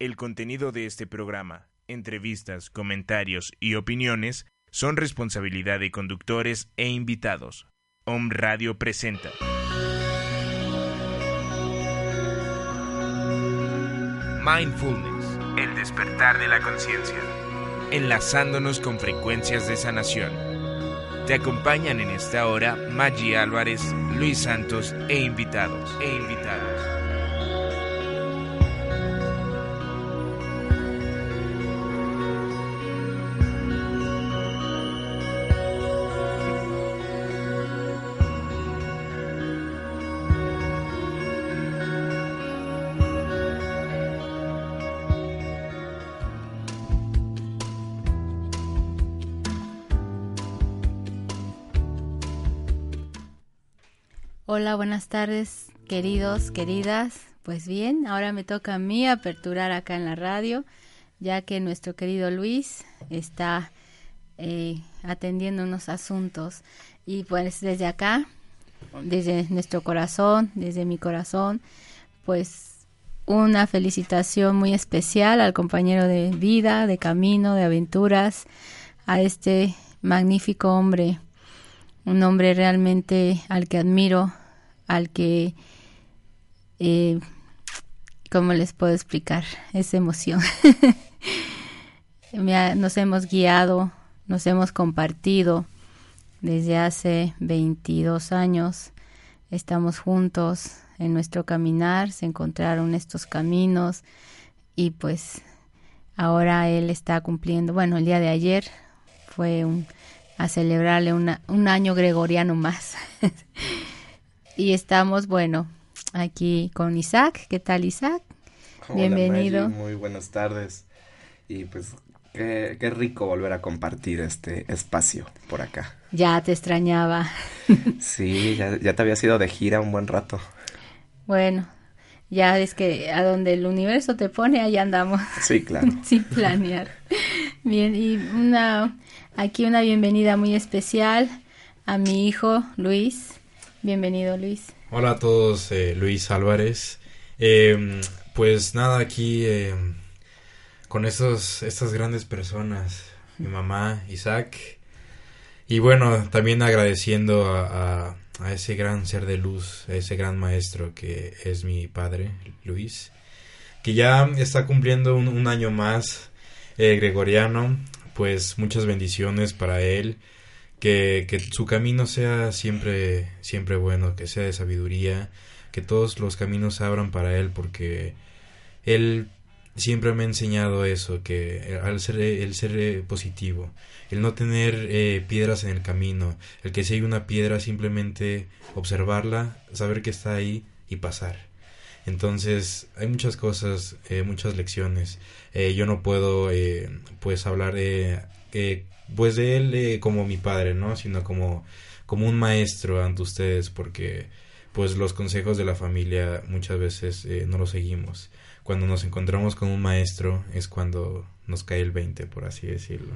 El contenido de este programa, entrevistas, comentarios y opiniones son responsabilidad de conductores e invitados. Om Radio presenta. Mindfulness, el despertar de la conciencia, enlazándonos con frecuencias de sanación. Te acompañan en esta hora Maggi Álvarez, Luis Santos e invitados. E invitados. Hola, buenas tardes, queridos, queridas. Pues bien, ahora me toca a mí aperturar acá en la radio, ya que nuestro querido Luis está eh, atendiendo unos asuntos. Y pues desde acá, desde nuestro corazón, desde mi corazón, pues una felicitación muy especial al compañero de vida, de camino, de aventuras, a este magnífico hombre un hombre realmente al que admiro, al que, eh, ¿cómo les puedo explicar esa emoción? nos hemos guiado, nos hemos compartido desde hace 22 años, estamos juntos en nuestro caminar, se encontraron estos caminos y pues ahora él está cumpliendo, bueno, el día de ayer fue un a celebrarle un año gregoriano más. y estamos, bueno, aquí con Isaac. ¿Qué tal, Isaac? Bienvenido. muy buenas tardes. Y pues qué, qué, rico volver a compartir este espacio por acá. Ya te extrañaba. sí, ya, ya te había sido de gira un buen rato. Bueno, ya es que a donde el universo te pone, ahí andamos. Sí, claro. Sin planear. Bien, y una Aquí una bienvenida muy especial a mi hijo Luis. Bienvenido Luis. Hola a todos, eh, Luis Álvarez. Em, pues nada, aquí em, con esos, estas grandes personas, mi mamá, Isaac. Y bueno, también agradeciendo a, ese gran ser de luz, a ese gran maestro que es mi padre, Luis, que ya está cumpliendo un, año más eh, gregoriano pues muchas bendiciones para él, que, que su camino sea siempre, siempre bueno, que sea de sabiduría, que todos los caminos se abran para él, porque él siempre me ha enseñado eso, que al ser el ser positivo, el no tener eh, piedras en el camino, el que si hay una piedra simplemente observarla, saber que está ahí y pasar. Entonces hay muchas cosas, eh, muchas lecciones. Eh, yo no puedo eh, pues hablar de, pues de él como mi padre, ¿no? Sino como, como un maestro ante ustedes porque pues los consejos de la familia muchas veces no los seguimos. Cuando nos encontramos con un maestro es cuando nos cae el 20, por así decirlo.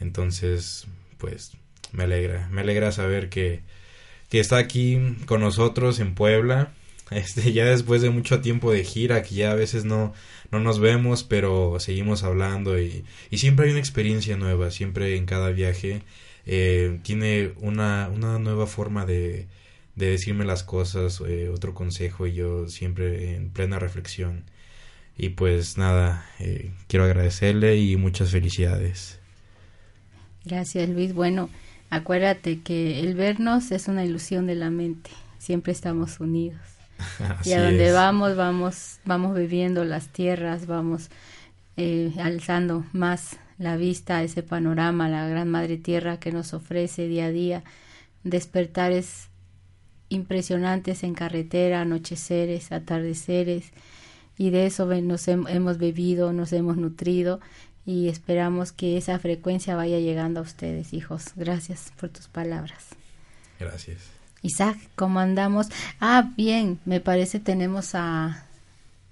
Entonces, pues me alegra, me alegra saber que, que está aquí con nosotros en Puebla este, ya después de mucho tiempo de gira, que ya a veces no, no nos vemos, pero seguimos hablando y, y siempre hay una experiencia nueva, siempre en cada viaje eh, tiene una, una nueva forma de, de decirme las cosas, eh, otro consejo y yo siempre en plena reflexión. Y pues nada, eh, quiero agradecerle y muchas felicidades. Gracias Luis. Bueno, acuérdate que el vernos es una ilusión de la mente, siempre estamos unidos y a donde vamos, vamos, vamos viviendo las tierras, vamos eh, alzando más la vista a ese panorama, la gran madre tierra que nos ofrece día a día, despertares impresionantes en carretera, anocheceres, atardeceres, y de eso nos hemos bebido, nos hemos nutrido y esperamos que esa frecuencia vaya llegando a ustedes, hijos. Gracias por tus palabras. Gracias. Isaac, ¿cómo andamos? Ah, bien, me parece tenemos a,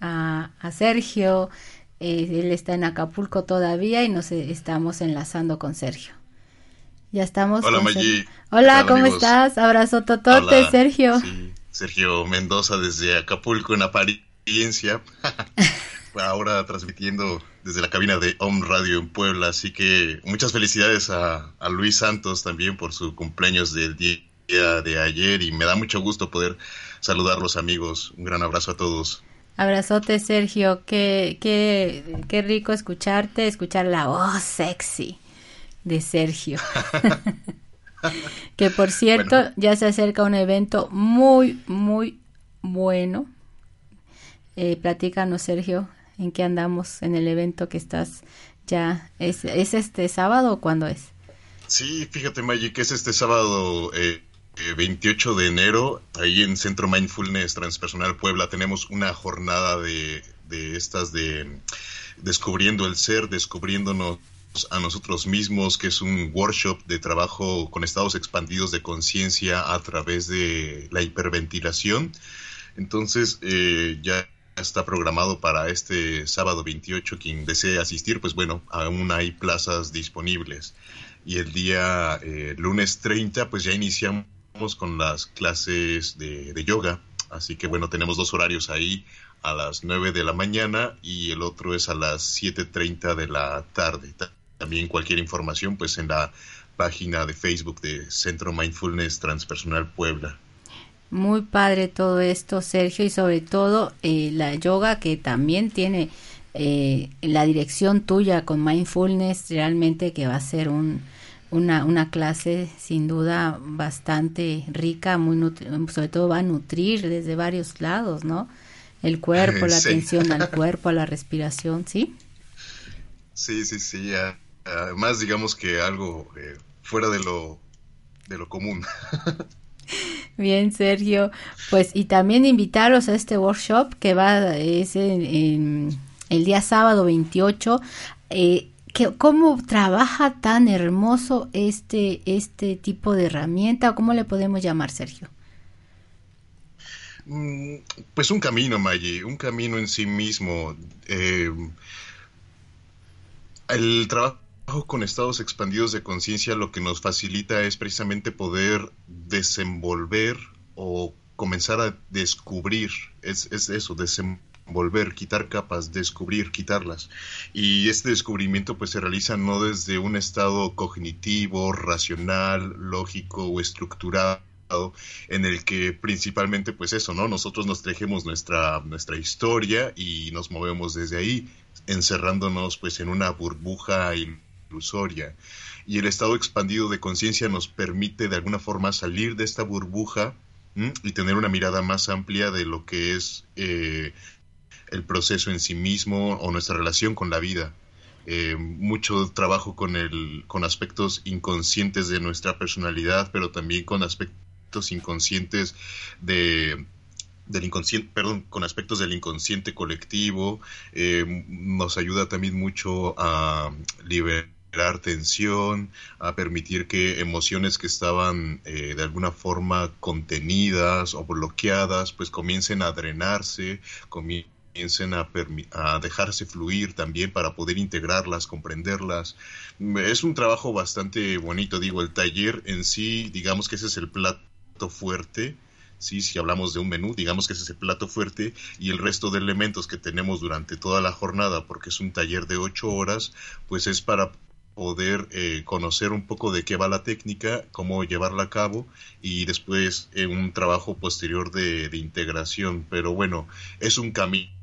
a, Sergio, eh, él está en Acapulco todavía y nos estamos enlazando con Sergio. Ya estamos. Hola, Maggi. Hola, ¿cómo estás? Abrazo totote, Sergio. Sí, Sergio Mendoza desde Acapulco en apariencia. ahora transmitiendo desde la cabina de Home Radio en Puebla. Así que muchas felicidades a, a Luis Santos también por su cumpleaños del día de ayer y me da mucho gusto poder saludar a los amigos. Un gran abrazo a todos. Abrazote, Sergio. Qué, qué, qué rico escucharte, escuchar la voz sexy de Sergio. que por cierto, ya se acerca un evento muy, muy bueno. Eh, platícanos, Sergio, en qué andamos en el evento que estás ya. ¿Es, es este sábado o cuándo es? Sí, fíjate, Maggie, que es este sábado eh, 28 de enero, ahí en Centro Mindfulness Transpersonal Puebla, tenemos una jornada de, de estas de descubriendo el ser, descubriéndonos a nosotros mismos, que es un workshop de trabajo con estados expandidos de conciencia a través de la hiperventilación. Entonces, eh, ya está programado para este sábado 28. Quien desee asistir, pues bueno, aún hay plazas disponibles. Y el día eh, lunes 30, pues ya iniciamos con las clases de, de, yoga. Así que bueno, tenemos dos horarios ahí, a las 9 de la mañana y el otro es a las 7.30 de la tarde. También cualquier información pues en la página de Facebook de Centro Mindfulness Transpersonal Puebla. Muy padre todo esto, Sergio, y sobre todo eh, la yoga que también tiene eh, la dirección tuya con mindfulness, realmente que va a ser un, una, una clase sin duda bastante rica, muy sobre todo va a nutrir desde varios lados, ¿no? El cuerpo, la sí. atención al cuerpo, a la respiración, ¿sí? Sí, sí, sí. Además, digamos que algo eh, fuera de lo, de lo común. Bien, Sergio. Pues y también invitaros a este workshop que va es en, en el día sábado 28. Eh, que, ¿Cómo trabaja tan hermoso este, este tipo de herramienta? ¿Cómo le podemos llamar, Sergio? Pues un camino, Maggie, un camino en sí mismo. Eh, el trabajo con estados expandidos de conciencia lo que nos facilita es precisamente poder desenvolver o comenzar a descubrir, es, es eso, desenvolver, quitar capas, descubrir, quitarlas. Y este descubrimiento pues se realiza no desde un estado cognitivo, racional, lógico o estructurado en el que principalmente pues eso, ¿no? Nosotros nos tejemos nuestra, nuestra historia y nos movemos desde ahí, encerrándonos pues en una burbuja ilusoria. Y el estado expandido de conciencia nos permite de alguna forma salir de esta burbuja ¿m? y tener una mirada más amplia de lo que es eh, el proceso en sí mismo o nuestra relación con la vida. Eh, mucho trabajo con, el, con aspectos inconscientes de nuestra personalidad, pero también con aspectos inconscientes de del inconsciente, perdón, con aspectos del inconsciente colectivo, eh, nos ayuda también mucho a liberar tensión, a permitir que emociones que estaban eh, de alguna forma contenidas o bloqueadas, pues comiencen a drenarse, a, a, dejarse fluir también para poder integrarlas, comprenderlas. Es un trabajo bastante bonito, digo, el taller en sí, digamos que ese es el plato fuerte, ¿sí? si hablamos de un menú, digamos que es ese plato fuerte y el resto de elementos que tenemos durante toda la jornada, porque es un taller de ocho horas, pues es para poder eh, conocer un poco de qué va la técnica, cómo llevarla a cabo y después eh, un trabajo posterior de, integración. Pero bueno, es un camino.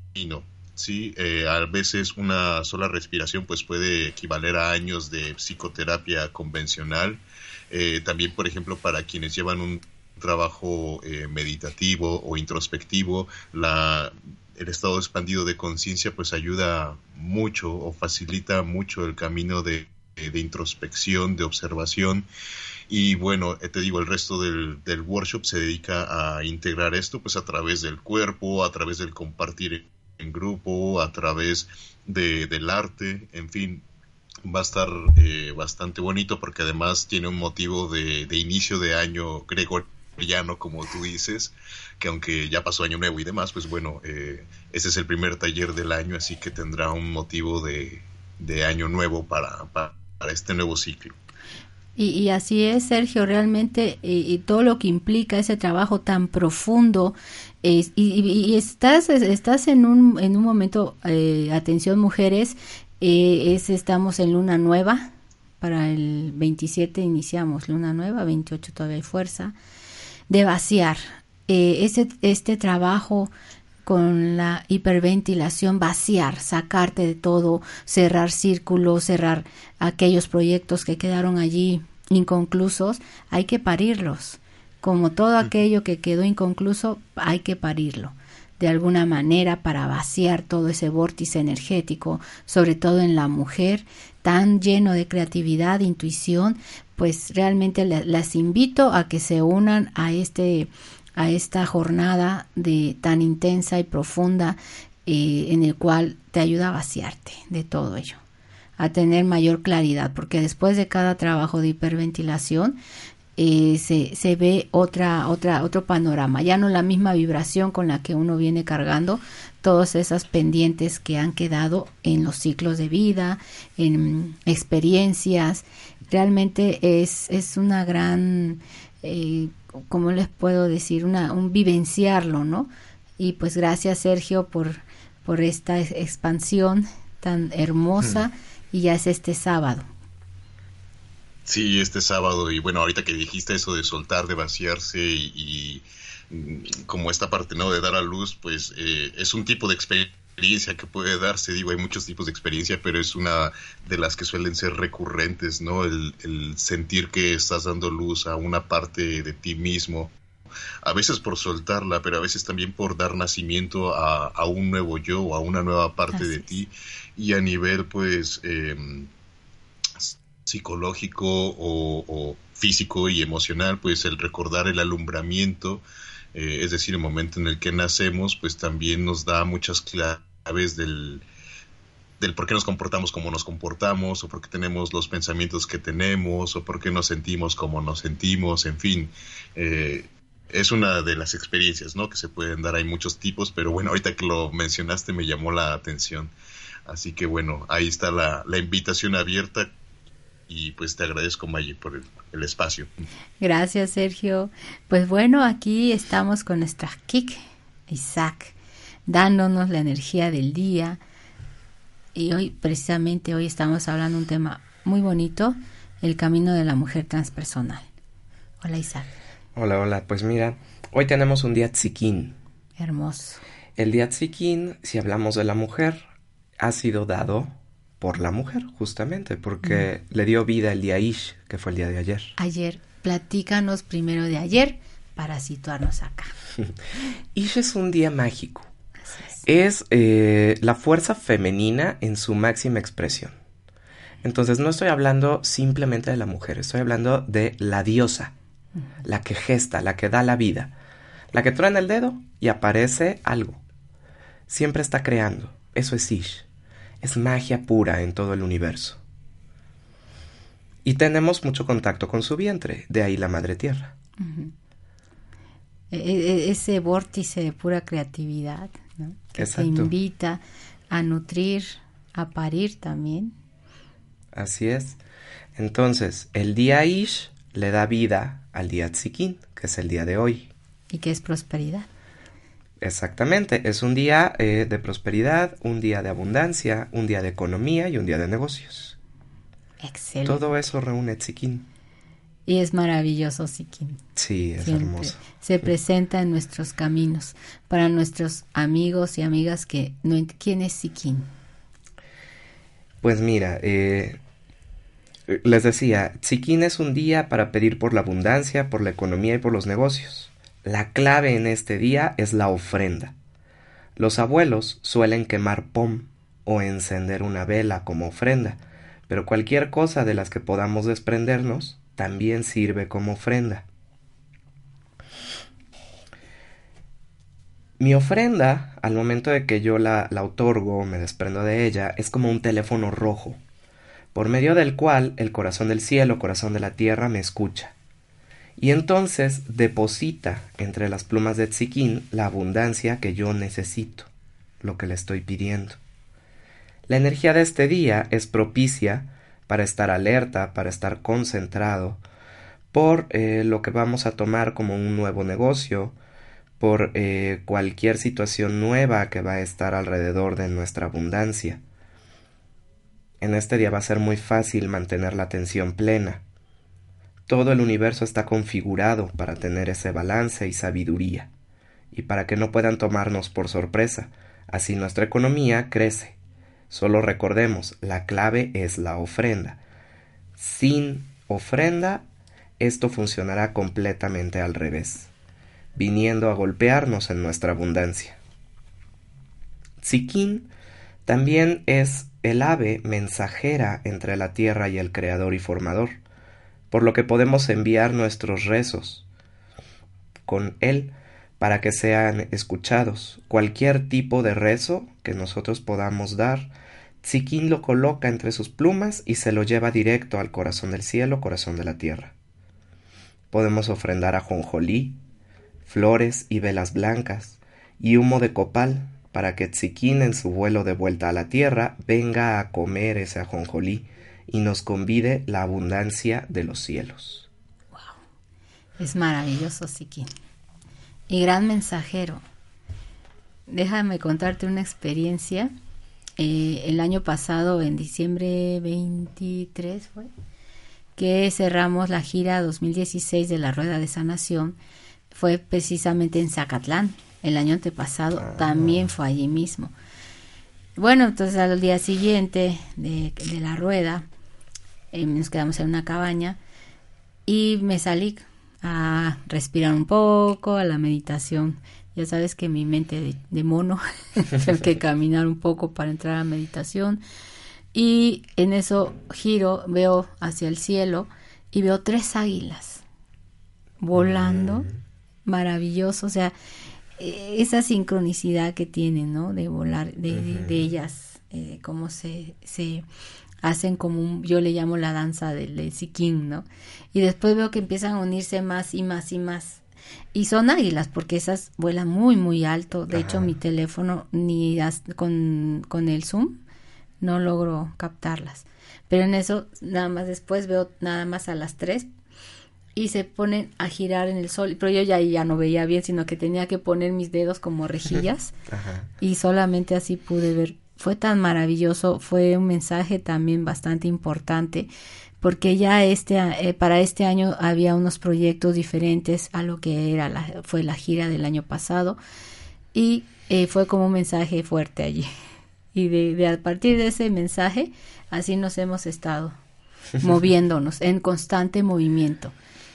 Sí, eh, a veces una sola respiración pues puede equivaler a años de psicoterapia convencional. Eh, también, por ejemplo, para quienes llevan un trabajo eh, meditativo o introspectivo, la, el estado expandido de conciencia pues ayuda mucho o facilita mucho el camino de, de, introspección, de observación. Y bueno, te digo, el resto del, del, workshop se dedica a integrar esto pues a través del cuerpo, a través del compartir en grupo, a través de, del arte, en fin, va a estar eh, bastante bonito porque además tiene un motivo de, de inicio de año gregoriano como tú dices, que aunque ya pasó año nuevo y demás, pues bueno, eh, ese es el primer taller del año, así que tendrá un motivo de, de año nuevo para, para, para, este nuevo ciclo. Y, así es, Sergio, realmente y, todo lo que implica ese trabajo tan profundo. Y, estás, estás en un, en un momento, eh, atención mujeres, eh, es, estamos en luna nueva, para el 27 iniciamos luna nueva, 28 todavía hay fuerza, de vaciar. Eh, ese, este trabajo con la hiperventilación, vaciar, sacarte de todo, cerrar círculos, cerrar aquellos proyectos que quedaron allí inconclusos, hay que parirlos. Como todo aquello que quedó inconcluso, hay que parirlo de alguna manera para vaciar todo ese vórtice energético, sobre todo en la mujer, tan lleno de creatividad, intuición, pues realmente las invito a que se unan a este a esta jornada de tan intensa y profunda eh, en el cual te ayuda a vaciarte de todo ello, a tener mayor claridad, porque después de cada trabajo de hiperventilación eh, se, se, ve otra, otra, otro panorama, ya no la misma vibración con la que uno viene cargando todas esas pendientes que han quedado en los ciclos de vida, en experiencias. Realmente es, es una gran eh, ¿cómo les puedo decir? Una, un vivenciarlo, ¿no? Y pues gracias Sergio por, por esta expansión tan hermosa y ya es este sábado. Sí, este sábado y bueno, ahorita que dijiste eso de soltar, de vaciarse y, mm, como esta parte, ¿no? De dar a luz, pues eh, es un tipo de experiencia que puede darse, digo, hay muchos tipos de experiencia, pero es una de las que suelen ser recurrentes, ¿no? El, sentir que estás dando luz a una parte de ti mismo, a veces por soltarla, pero a veces también por dar nacimiento a, un nuevo yo, a una nueva parte de ti, y a nivel, pues, em, psicológico o, físico y emocional, pues el recordar el alumbramiento, eh, es decir, el momento en el que nacemos, pues también nos da muchas claves del, del por qué nos comportamos como nos comportamos, o por qué tenemos los pensamientos que tenemos, o por qué nos sentimos como nos sentimos, en fin. Eh, es una de las experiencias ¿no? que se pueden dar, hay muchos tipos, pero bueno, ahorita que lo mencionaste me llamó la atención. Así que bueno, ahí está la, la invitación abierta y pues te agradezco Maggie por el, espacio. Gracias Sergio. Pues bueno, aquí estamos con nuestra Kik Isaac, dándonos la energía del día. Y hoy, precisamente hoy estamos hablando de un tema muy bonito, el camino de la mujer transpersonal. Hola Isaac. Hola, hola. Pues mira, hoy tenemos un día tzikin. Hermoso. El día tzikin, si hablamos de la mujer, ha sido dado por la mujer, justamente, porque le dio vida el día Ish, que fue el día de ayer. Ayer, platícanos primero de ayer para situarnos acá. Ish es un día mágico. es, eh, la fuerza femenina en su máxima expresión. Entonces no estoy hablando simplemente de la mujer, estoy hablando de la diosa, la que gesta, la que da la vida, la que truena el dedo y aparece algo. Siempre está creando. Eso es Ish es magia pura en todo el universo. Y tenemos mucho contacto con su vientre, de ahí la madre tierra. E, e, ese vórtice de pura creatividad, ¿no? que se invita a nutrir, a parir también. Así es. Entonces, el día Ish le da vida al día Tzikin, que es el día de hoy. Y que es prosperidad. Exactamente, es un día eh, de prosperidad, un día de abundancia, un día de economía y un día de negocios. Excelente. Todo eso reúne Tzikin. Y es maravilloso Tzikin. Sí, es hermoso. Se presenta en nuestros caminos para nuestros amigos y amigas que no quién es Tzikin. Pues mira, eh, les decía, Tzikin es un día para pedir por la abundancia, por la economía y por los negocios. La clave en este día es la ofrenda. Los abuelos suelen quemar pom o encender una vela como ofrenda, pero cualquier cosa de las que podamos desprendernos también sirve como ofrenda. Mi ofrenda, al momento de que yo la, otorgo o me desprendo de ella, es como un teléfono rojo, por medio del cual el corazón del cielo, corazón de la tierra, me escucha y entonces deposita entre las plumas de Tzikin la abundancia que yo necesito, lo que le estoy pidiendo. La energía de este día es propicia para estar alerta, para estar concentrado, por eh, lo que vamos a tomar como un nuevo negocio, por eh, cualquier situación nueva que va a estar alrededor de nuestra abundancia. En este día va a ser muy fácil mantener la atención plena. Todo el universo está configurado para tener ese balance y sabiduría, y para que no puedan tomarnos por sorpresa, así nuestra economía crece. Solo recordemos, la clave es la ofrenda. Sin ofrenda, esto funcionará completamente al revés, viniendo a golpearnos en nuestra abundancia. Tzikín también es el ave mensajera entre la tierra y el Creador y Formador, por lo que podemos enviar nuestros rezos con él para que sean escuchados. Cualquier tipo de rezo que nosotros podamos dar, Tzikín lo coloca entre sus plumas y se lo lleva directo al corazón del cielo, corazón de la tierra. Podemos ofrendar a jonjolí, flores y velas blancas, y humo de copal, para que Tziquín en su vuelo de vuelta a la tierra venga a comer ese ajonjolí y nos convide la abundancia de los cielos. Wow. Es maravilloso, Tziquín. Y gran mensajero. Déjame contarte una experiencia. Eh, el año pasado, en diciembre 23, fue que cerramos la gira 2016 de la Rueda de Sanación. Fue precisamente en Zacatlán el año antepasado ah. también fue allí mismo. Bueno, entonces al día siguiente de, la rueda, eh, nos quedamos en una cabaña y me salí a respirar un poco, a la meditación. Ya sabes que mi mente de, mono, tengo que caminar un poco para entrar a meditación. Y en eso giro, veo hacia el cielo y veo tres águilas volando, mm. maravilloso. O sea, eh, esa sincronicidad que tienen, ¿no? De volar, de, de, ellas, eh, cómo se, se hacen como un, yo le llamo la danza del de Siquín, ¿no? Y después veo que empiezan a unirse más y más y más. Y son águilas, porque esas vuelan muy, muy alto. De hecho, mi teléfono, ni con, con el zoom, no logro captarlas. Pero en eso, nada más después veo nada más a las tres y se ponen a girar en el sol. Pero yo ya, ya no veía bien, sino que tenía que poner mis dedos como rejillas y solamente así pude ver. Fue tan maravilloso, fue un mensaje también bastante importante porque ya este eh, para este año había unos proyectos diferentes a lo que era la, fue la gira del año pasado y eh, fue como un mensaje fuerte allí y de, de a partir de ese mensaje así nos hemos estado moviéndonos en constante movimiento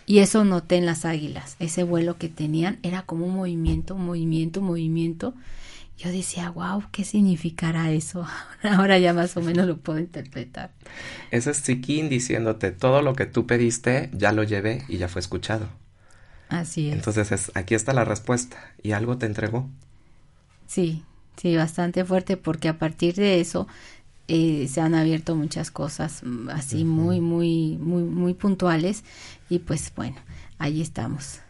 y eso noté en las águilas. Ese vuelo que tenían era como un movimiento, movimiento, movimiento. Yo decía, wow, ¿qué significará eso? Ahora ya más o menos lo puedo interpretar. Ese es Chiquín diciéndote, todo lo que tú pediste ya lo llevé y ya fue escuchado. Así es. Entonces aquí está la respuesta y algo te entregó. Sí, sí, bastante fuerte porque a partir de eso eh, se han abierto muchas cosas mm, así muy, muy, muy, muy puntuales y pues bueno, ahí estamos.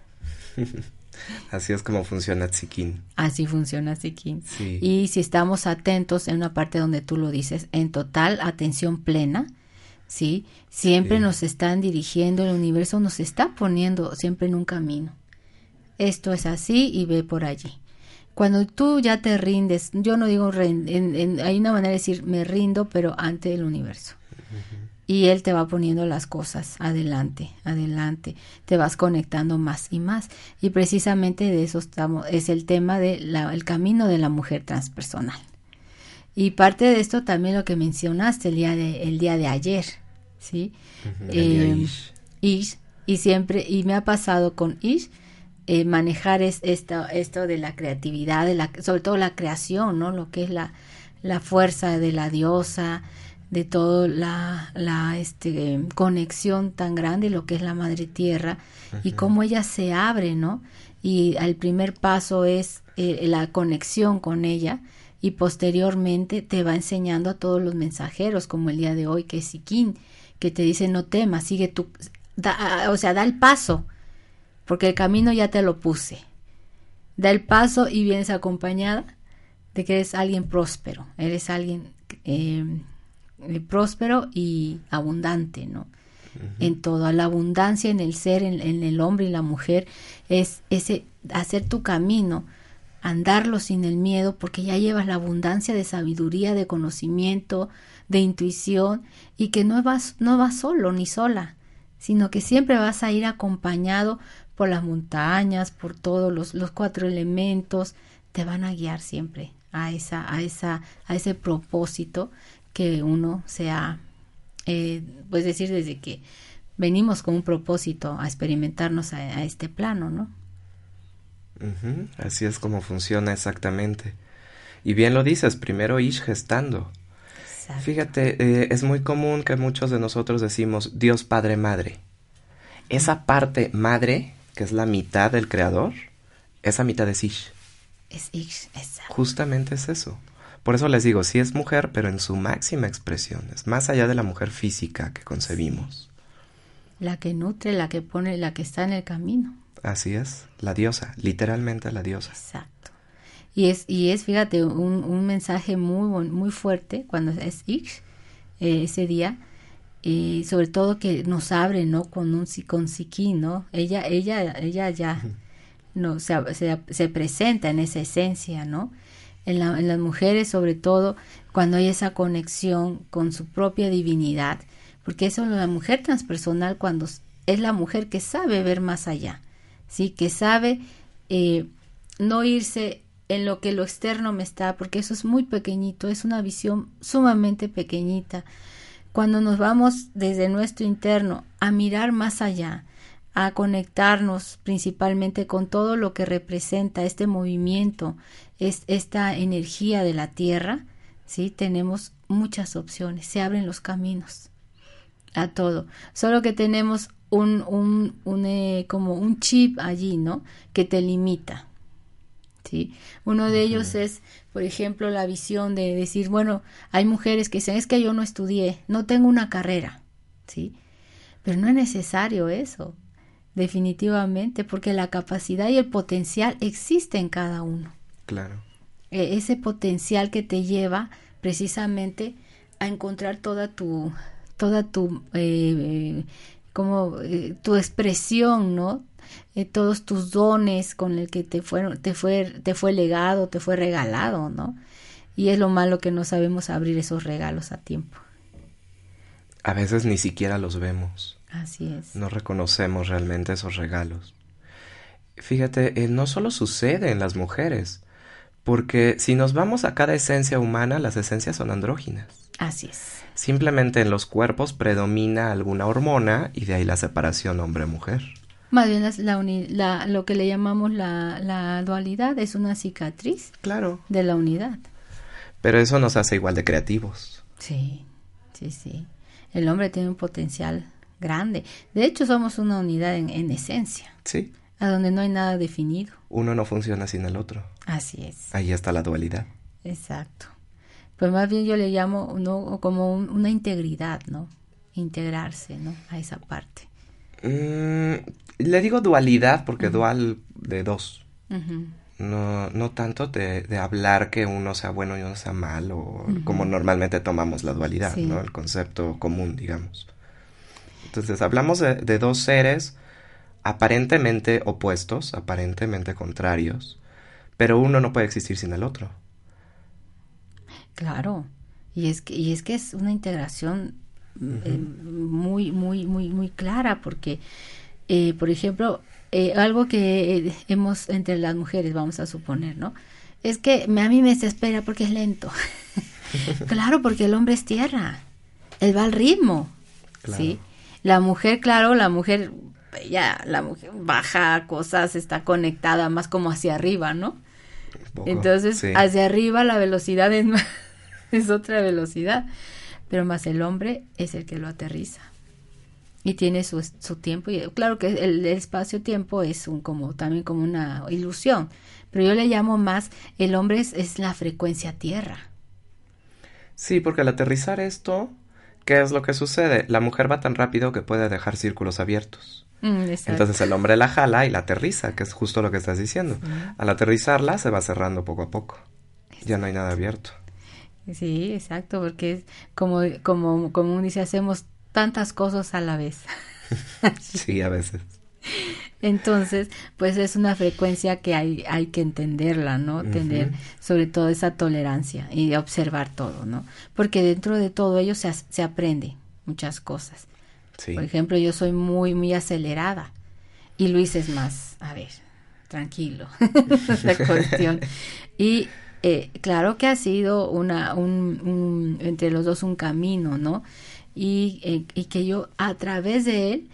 Así es como funciona Tzikín. Así funciona Tzikín. Y si estamos atentos en una parte donde tú lo dices, en total atención plena, ¿sí? Siempre nos están dirigiendo, el universo nos está poniendo siempre en un camino. Esto es así y ve por allí. Cuando tú ya te rindes, yo no digo, hay una manera de decir me rindo, pero ante el universo. Y él te va poniendo las cosas adelante, adelante, te vas conectando más y más. Y precisamente de eso estamos, es el tema del el camino de la mujer transpersonal. Y parte de esto también lo que mencionaste el día de, el día de ayer, ¿sí? Eh, Ish. y siempre, y me ha pasado con Ish, eh, manejar es esto, esto de la creatividad, de la, sobre todo la creación, ¿no? Lo que es la, la fuerza de la diosa, de toda la, la este, conexión tan grande, lo que es la madre tierra, y cómo ella se abre, ¿no? Y el primer paso es eh, la conexión con ella, y posteriormente te va enseñando a todos los mensajeros, como el día de hoy, que es Siquín, que te dice no temas, sigue tu, o sea, da el paso, porque el camino ya te lo puse. Da el paso y vienes acompañada de que eres alguien próspero, eres alguien eh, próspero y abundante, ¿no? En toda la abundancia en el ser, en, en, el hombre y la mujer, es ese hacer tu camino, andarlo sin el miedo, porque ya llevas la abundancia de sabiduría, de conocimiento, de intuición, y que no vas, no vas solo ni sola, sino que siempre vas a ir acompañado por las montañas, por todos los, los cuatro elementos, te van a guiar siempre a esa, a esa, a ese propósito que uno sea, eh, pues decir desde que venimos con un propósito a experimentarnos a, este plano, ¿no? Así es como funciona exactamente. Y bien lo dices, primero Ish gestando. Fíjate, eh, es muy común que muchos de nosotros decimos Dios Padre Madre. Esa parte madre, que es la mitad del creador, esa mitad es Ish. Es Ish, exacto. Justamente es eso. Por eso les digo, sí es mujer, pero en su máxima expresión, es más allá de la mujer física que concebimos. La que nutre, la que pone, la que está en el camino. Así es, la diosa, literalmente la diosa. Exacto. Y es, y es fíjate, un, un mensaje muy, muy fuerte cuando es Ish, eh, ese día, y sobre todo que nos abre, ¿no? Con un con psiquí, ¿no? Ella, ella, ella ya no se, se, se presenta en esa esencia, ¿no? en, las mujeres sobre todo cuando hay esa conexión con su propia divinidad, porque eso es la mujer transpersonal cuando es la mujer que sabe ver más allá, sí, que sabe eh, no irse en lo que lo externo me está, porque eso es muy pequeñito, es una visión sumamente pequeñita. Cuando nos vamos desde nuestro interno a mirar más allá, a conectarnos principalmente con todo lo que representa este movimiento, es esta energía de la tierra, ¿sí? Tenemos muchas opciones, se abren los caminos a todo. Solo que tenemos un, un, un eh, como un chip allí, ¿no? Que te limita. ¿Sí? Uno de ellos es, por ejemplo, la visión de decir, bueno, hay mujeres que dicen, es que yo no estudié, no tengo una carrera, ¿sí? Pero no es necesario eso, definitivamente, porque la capacidad y el potencial existe en cada uno. Claro. E, ese potencial que te lleva precisamente a encontrar toda tu, toda tu, eh, como eh, tu expresión, ¿no? Eh, todos tus dones con el que te fueron, te fue, te fue legado, te fue regalado, ¿no? Y es lo malo que no sabemos abrir esos regalos a tiempo. A veces ni siquiera los vemos. Así es. No reconocemos realmente esos regalos. Fíjate, no solo sucede en las mujeres, porque si nos vamos a cada esencia humana, las esencias son andróginas. Así es. Simplemente en los cuerpos predomina alguna hormona y de ahí la separación hombre-mujer. Más bien la, lo que le llamamos la, la, dualidad es una cicatriz claro. de la unidad. Pero eso nos hace igual de creativos. Sí, sí, sí. El hombre tiene un potencial grande. De hecho, somos una unidad en, en esencia. Sí a donde no hay nada definido. Uno no funciona sin el otro. Así es. Ahí está la dualidad. Exacto. Pues más bien yo le llamo no como una integridad, ¿no? Integrarse, ¿no? A esa parte. Mm, le digo dualidad porque dual de dos. No, no tanto de, de, hablar que uno sea bueno y uno sea malo, como normalmente tomamos la dualidad, ¿no? El concepto común, digamos. Entonces, hablamos de, de dos seres aparentemente opuestos, aparentemente contrarios, pero uno no puede existir sin el otro. Claro, y es que, y es, que es una integración eh, muy, muy, muy, muy clara, porque, eh, por ejemplo, eh, algo que hemos entre las mujeres, vamos a suponer, ¿no? Es que a mí me desespera porque es lento. claro, porque el hombre es tierra, él va al ritmo, ¿sí? La mujer, claro, la mujer ya la mujer baja cosas, está conectada más como hacia arriba, ¿no? Entonces, hacia arriba la velocidad es, es otra velocidad, pero más el hombre es el que lo aterriza y tiene su, su tiempo y claro que el, espacio-tiempo es un como también como una ilusión, pero yo le llamo más el hombre es, es la frecuencia tierra. Sí, porque al aterrizar esto, ¿qué es lo que sucede? La mujer va tan rápido que puede dejar círculos abiertos. Mm, Entonces el hombre la jala y la aterriza, que es justo lo que estás diciendo. Al aterrizarla se va cerrando poco a poco. Ya no hay nada abierto. Sí, exacto, porque es como, como, como dice, hacemos tantas cosas a la vez. sí, a veces. Entonces, pues es una frecuencia que hay, hay que entenderla, ¿no? Tener sobre todo esa tolerancia y observar todo, ¿no? Porque dentro de todo ello se, se aprende muchas cosas. Por ejemplo, yo soy muy, muy acelerada y Luis es más, a ver, tranquilo, la cuestión. Y eh, claro que ha sido una, un, entre los dos un camino, ¿no? Y, eh, y que yo a través de él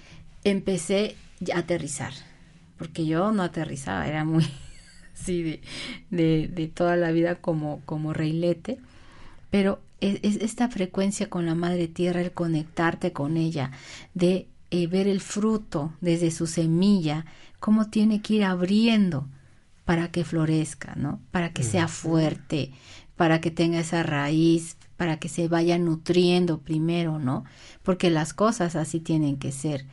empecé aterrizar, porque yo no aterrizaba, era muy así de, de, de, toda la vida como, como reilete, pero es, esta frecuencia con la madre tierra, el conectarte con ella, de eh, ver el fruto desde su semilla, cómo tiene que ir abriendo para que florezca, ¿no? Para que sea fuerte, para que tenga esa raíz, para que se vaya nutriendo primero, ¿no? Porque las cosas así tienen que ser.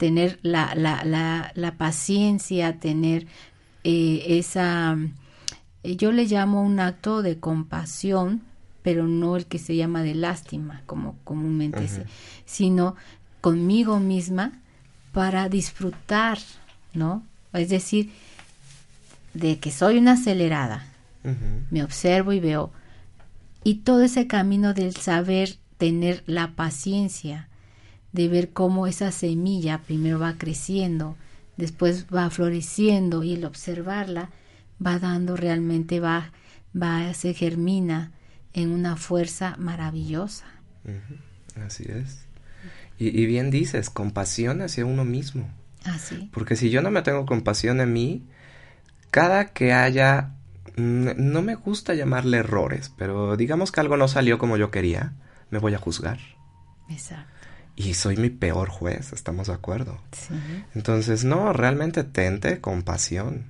Tener la, la, la, la paciencia, tener eh, esa, eh, yo le llamo un acto de compasión, pero no el que se llama de lástima, como comúnmente se, sino conmigo misma para disfrutar, ¿no? Es decir, de que soy una acelerada, me observo y veo, y todo ese camino del saber tener la paciencia, de ver cómo esa semilla primero va creciendo, después va floreciendo y el observarla va dando realmente, va, va, se germina en una fuerza maravillosa. Así es. Y, bien dices, compasión hacia uno mismo. Así. Ah, Porque si yo no me tengo compasión en mí, cada que haya, no me gusta llamarle errores, pero digamos que algo no salió como yo quería, me voy a juzgar. Exacto. Y soy mi peor juez, ¿estamos de acuerdo? Sí. Entonces, no, realmente tente compasión,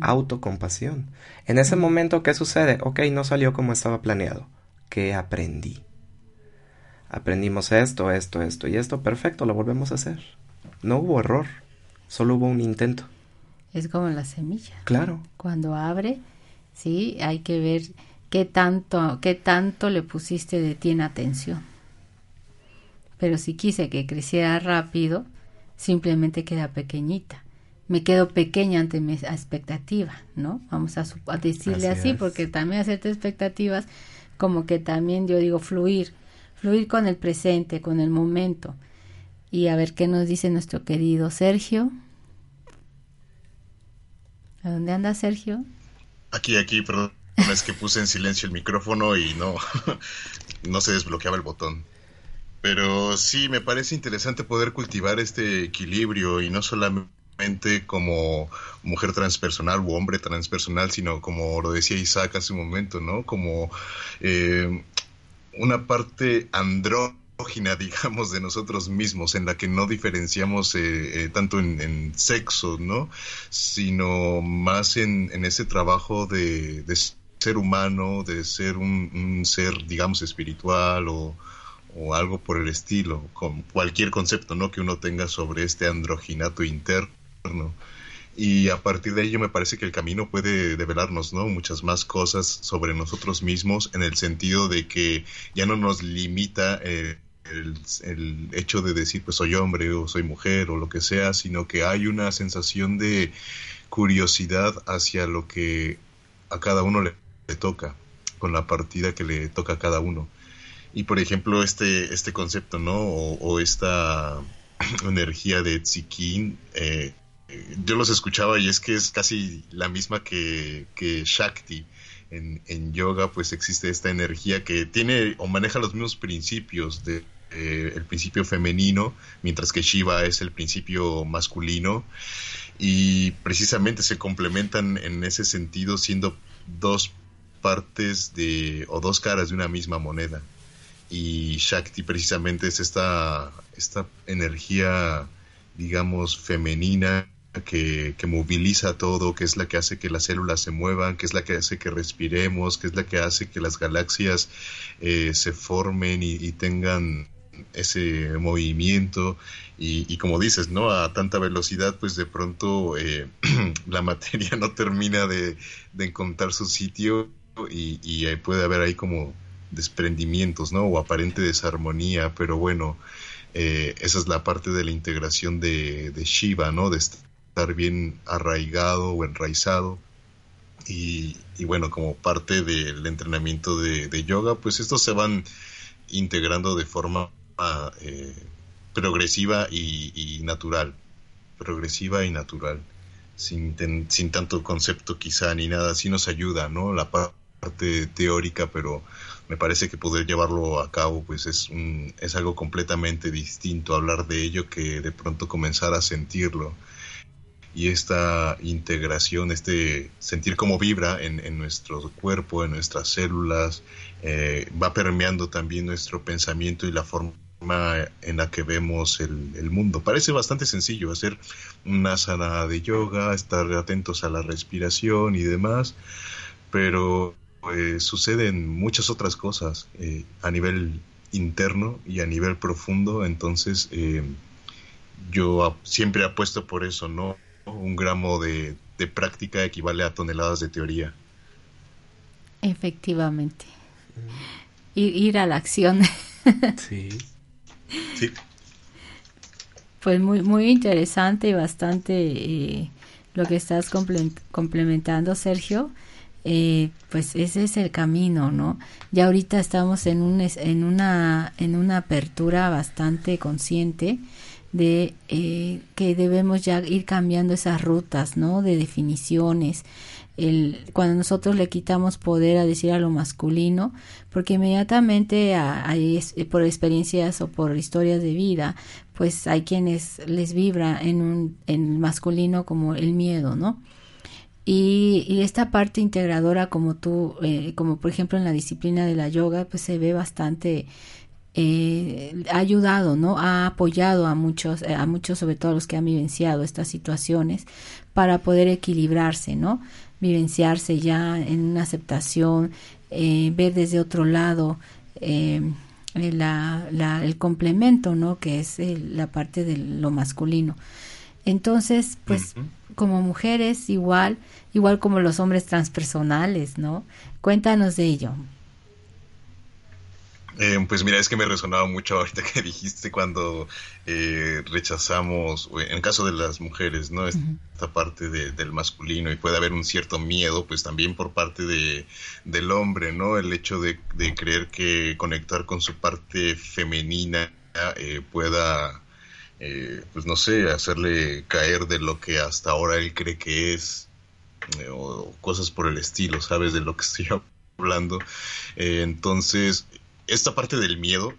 autocompasión. En ese momento, ¿qué sucede? Ok, no salió como estaba planeado. ¿Qué aprendí? Aprendimos esto, esto, esto y esto, perfecto, lo volvemos a hacer. No hubo error, solo hubo un intento. Es como la semilla. Claro. Cuando abre, sí, hay que ver qué tanto, qué tanto le pusiste de ti en atención. Pero si quise que creciera rápido, simplemente queda pequeñita. Me quedo pequeña ante mi expectativa, ¿no? Vamos a, decirle así, porque también hacerte expectativas, como que también yo digo fluir, fluir con el presente, con el momento. Y a ver qué nos dice nuestro querido Sergio. ¿A dónde anda Sergio? Aquí, aquí, perdón. Es que puse en silencio el micrófono y no, no se desbloqueaba el botón. Pero sí, me parece interesante poder cultivar este equilibrio y no solamente como mujer transpersonal u hombre transpersonal, sino como lo decía Isaac hace un momento, ¿no? Como eh, una parte andrógina, digamos, de nosotros mismos, en la que no diferenciamos eh, eh, tanto en, sexo, ¿no? Sino más en, ese trabajo de, ser humano, de ser un, ser, digamos, espiritual o, o, algo por el estilo, con cualquier concepto, ¿no? Que uno tenga sobre este androginato interno y a partir de ello me parece que el camino puede develarnos ¿no? muchas más cosas sobre nosotros mismos en el sentido de que ya no nos limita eh, el, hecho de decir pues soy hombre o soy mujer o lo que sea, sino que hay una sensación de curiosidad hacia lo que a cada uno le, toca, con la partida que le toca a cada uno. Y por ejemplo, este, este concepto, ¿no? O, esta energía de Tsikin, eh, yo los escuchaba y es que es casi la misma que, que Shakti. En, en, yoga pues existe esta energía que tiene o maneja los mismos principios de eh, el principio femenino, mientras que Shiva es el principio masculino y precisamente se complementan en ese sentido siendo dos partes de o dos caras de una misma moneda y Shakti precisamente es esta esta energía digamos femenina que, moviliza todo, que es la que hace que las células se muevan, que es la que hace que respiremos, que es la que hace que las galaxias eh, se formen y, tengan ese movimiento y, como dices, ¿no? A tanta velocidad, pues de pronto eh, la materia no termina de, encontrar su sitio y, puede haber ahí como desprendimientos, ¿no? O aparente desarmonía, pero bueno, eh, esa es la parte de la integración de, Shiva, ¿no? De estar bien arraigado o enraizado. Y, bueno, como parte del entrenamiento de, yoga, pues estos se van integrando de forma eh, progresiva y, natural. Progresiva y natural. Sin, sin tanto concepto quizá ni nada, sí nos ayuda, ¿no? La parte teórica, pero me parece que poder llevarlo a cabo pues es, es algo completamente distinto hablar de ello que de pronto comenzar a sentirlo y esta integración, este sentir cómo vibra en, en nuestro cuerpo, en nuestras células, eh, va permeando también nuestro pensamiento y la forma en la que vemos el, el, mundo. Parece bastante sencillo hacer una sana de yoga, estar atentos a la respiración y demás, pero pues, suceden muchas otras cosas eh, a nivel interno y a nivel profundo, entonces eh, yo siempre apuesto por eso, ¿no? Un gramo de, de práctica equivale a toneladas de teoría. Efectivamente. Ir, ir a la acción. sí. Sí. Pues muy, muy interesante y bastante eh, lo que estás complementando, Sergio. Eh, pues ese es el camino, ¿no? Ya ahorita estamos en, un, en, una, en una apertura bastante consciente de eh, que debemos ya ir cambiando esas rutas, ¿no? De definiciones. El, cuando nosotros le quitamos poder a decir a lo masculino, porque inmediatamente por experiencias o por historias de vida, pues hay quienes les vibra en un en masculino como el miedo, ¿no? Y, esta parte integradora como tú, eh, como por ejemplo en la disciplina de la yoga, pues se ve bastante eh, ha ayudado, ¿no? Ha apoyado a muchos, eh, a muchos, sobre todo los que han vivenciado estas situaciones, para poder equilibrarse, ¿no? Vivenciarse ya en una aceptación, eh, ver desde otro lado eh, la, la, el complemento, ¿no? Que es la parte de lo masculino. Entonces, pues, como mujeres, igual, igual como los hombres transpersonales, ¿no? Cuéntanos de ello. Eh, pues mira, es que me resonaba mucho ahorita que dijiste cuando eh, rechazamos, en el caso de las mujeres, ¿no? Esta parte del masculino y puede haber un cierto miedo, pues también por parte de, del hombre, ¿no? El hecho de, creer que conectar con su parte femenina eh, pueda, pues no sé, hacerle caer de lo que hasta ahora él cree que es, o cosas por el estilo, ¿sabes? De lo que estoy hablando. entonces, esta parte del miedo,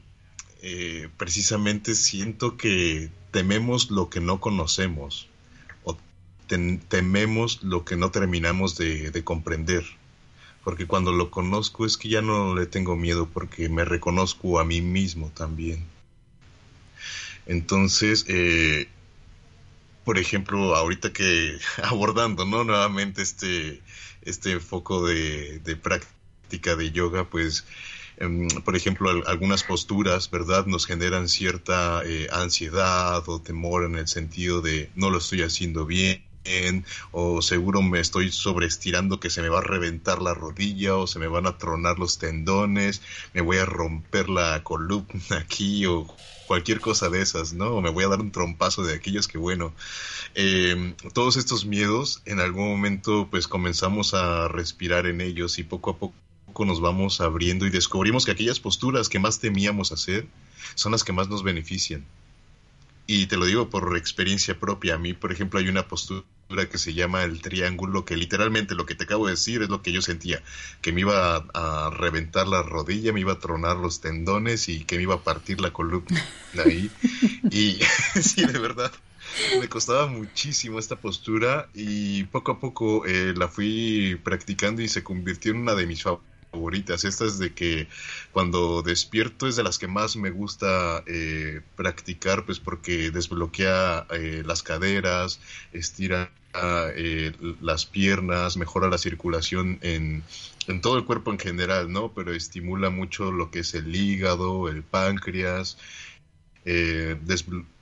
eh, precisamente siento que tememos lo que no conocemos o tememos lo que no terminamos de, comprender. Porque cuando lo conozco es que ya no le tengo miedo porque me reconozco a mí mismo también. Entonces, eh, por ejemplo, ahorita que abordando, ¿no? Nuevamente este, este foco de, práctica de yoga, pues Em, por ejemplo, algunas posturas, ¿verdad?, nos generan cierta eh, ansiedad o temor en el sentido de no lo estoy haciendo bien o seguro me estoy sobreestirando que se me va a reventar la rodilla o se me van a tronar los tendones, me voy a romper la columna aquí o cualquier cosa de esas, ¿no? O me voy a dar un trompazo de aquellos que, bueno, em, todos estos miedos en algún momento pues comenzamos a respirar en ellos y poco a poco nos vamos abriendo y descubrimos que aquellas posturas que más temíamos hacer son las que más nos benefician. Y te lo digo por experiencia propia. A mí, por ejemplo, hay una postura que se llama el triángulo, que literalmente lo que te acabo de decir es lo que yo sentía, que me iba a, reventar la rodilla, me iba a tronar los tendones y que me iba a partir la columna ahí. y sí, de verdad, me costaba muchísimo esta postura y poco a poco eh, la fui practicando y se convirtió en una de mis favoritas favoritas. Estas de que cuando despierto es de las que más me gusta eh, practicar, pues porque desbloquea eh, las caderas, estira eh, las piernas, mejora la circulación en, en, todo el cuerpo en general, ¿no? Pero estimula mucho lo que es el hígado, el páncreas,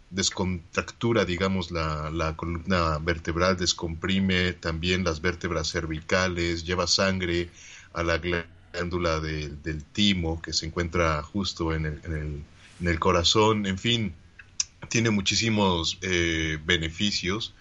descontractura, digamos, la, la, columna vertebral, descomprime también las vértebras cervicales, lleva sangre a la glándula del timo que se encuentra justo en el, en el, corazón, en fin, tiene muchísimos eh, beneficios,